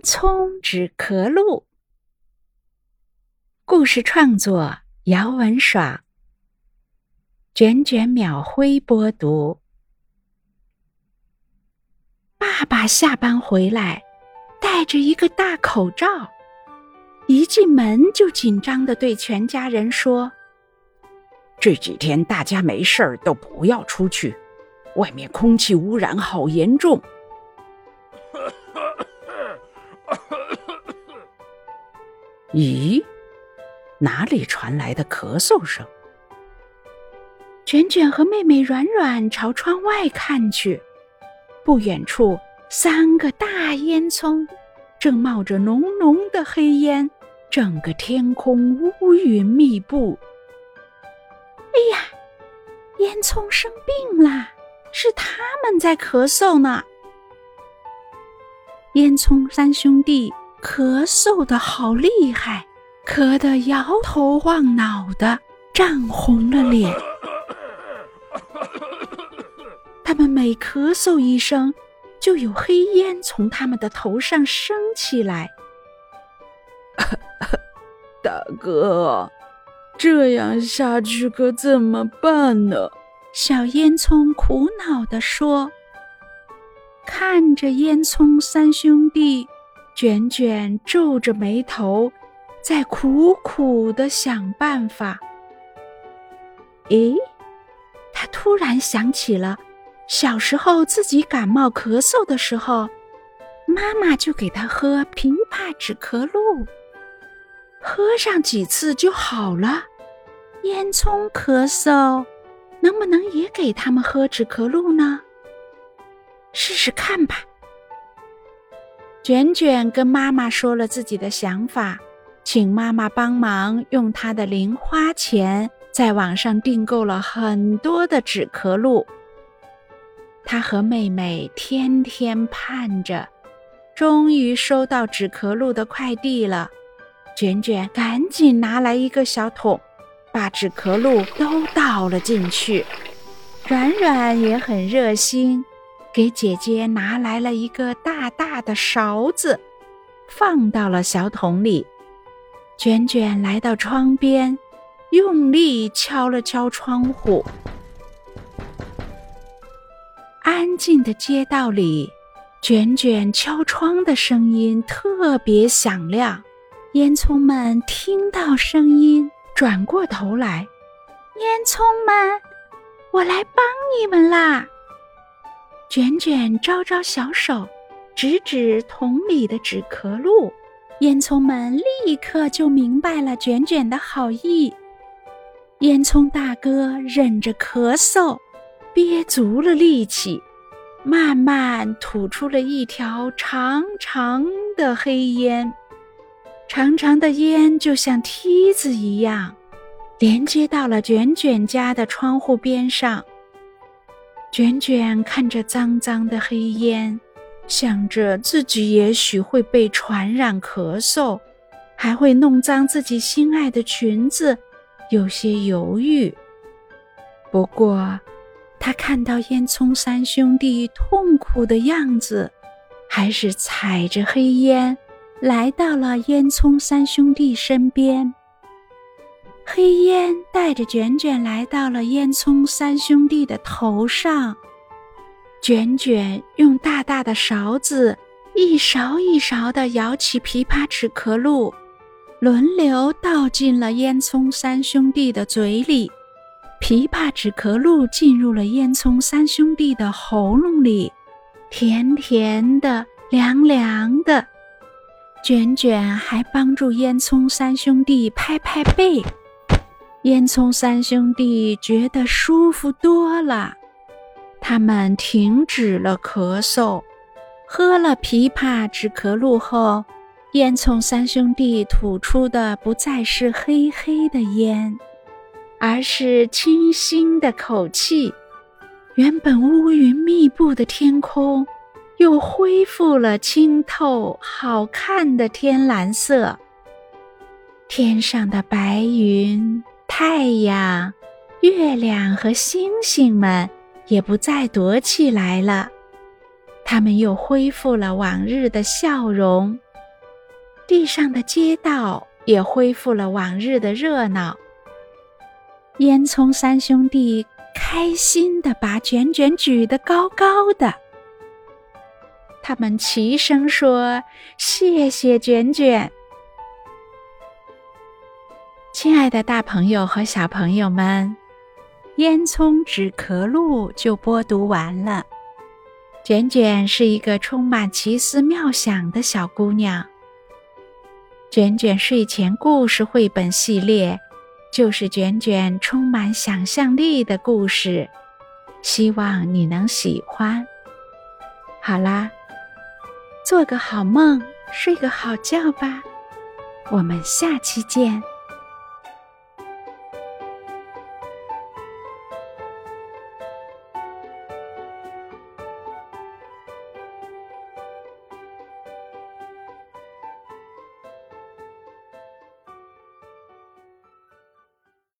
烟囱止咳露。故事创作：姚文爽。卷卷秒挥播读。爸爸下班回来，戴着一个大口罩，一进门就紧张的对全家人说：“这几天大家没事儿都不要出去，外面空气污染好严重。”咦，哪里传来的咳嗽声？卷卷和妹妹软软朝窗外看去，不远处三个大烟囱正冒着浓浓的黑烟，整个天空乌云密布。哎呀，烟囱生病了，是他们在咳嗽呢。烟囱三兄弟。咳嗽的好厉害，咳得摇头晃脑的，涨红了脸。他们每咳嗽一声，就有黑烟从他们的头上升起来。大哥，这样下去可怎么办呢？小烟囱苦恼地说：“看着烟囱三兄弟。”卷卷皱着眉头，在苦苦的想办法。咦，他突然想起了小时候自己感冒咳嗽的时候，妈妈就给他喝枇杷止咳露，喝上几次就好了。烟囱咳嗽，能不能也给他们喝止咳露呢？试试看吧。卷卷跟妈妈说了自己的想法，请妈妈帮忙用她的零花钱在网上订购了很多的止咳露。他和妹妹天天盼着，终于收到止咳露的快递了。卷卷赶紧拿来一个小桶，把止咳露都倒了进去。软软也很热心。给姐姐拿来了一个大大的勺子，放到了小桶里。卷卷来到窗边，用力敲了敲窗户。安静的街道里，卷卷敲窗的声音特别响亮。烟囱们听到声音，转过头来：“烟囱们，我来帮你们啦！”卷卷招招小手，指指桶里的止咳露，烟囱们立刻就明白了卷卷的好意。烟囱大哥忍着咳嗽，憋足了力气，慢慢吐出了一条长长的黑烟。长长的烟就像梯子一样，连接到了卷卷家的窗户边上。卷卷看着脏脏的黑烟，想着自己也许会被传染咳嗽，还会弄脏自己心爱的裙子，有些犹豫。不过，他看到烟囱三兄弟痛苦的样子，还是踩着黑烟来到了烟囱三兄弟身边。黑烟带着卷卷来到了烟囱三兄弟的头上，卷卷用大大的勺子一勺一勺地舀起枇杷止咳露，轮流倒进了烟囱三兄弟的嘴里。枇杷止咳露进入了烟囱三兄弟的喉咙里，甜甜的，凉凉的。卷卷还帮助烟囱三兄弟拍拍背。烟囱三兄弟觉得舒服多了，他们停止了咳嗽，喝了枇杷止咳露后，烟囱三兄弟吐出的不再是黑黑的烟，而是清新的口气。原本乌云密布的天空，又恢复了清透好看的天蓝色。天上的白云。太阳、月亮和星星们也不再躲起来了，他们又恢复了往日的笑容，地上的街道也恢复了往日的热闹。烟囱三兄弟开心的把卷卷举得高高的，他们齐声说：“谢谢卷卷。”亲爱的，大朋友和小朋友们，烟囱纸壳录就播读完了。卷卷是一个充满奇思妙想的小姑娘。卷卷睡前故事绘本系列，就是卷卷充满想象力的故事，希望你能喜欢。好啦，做个好梦，睡个好觉吧，我们下期见。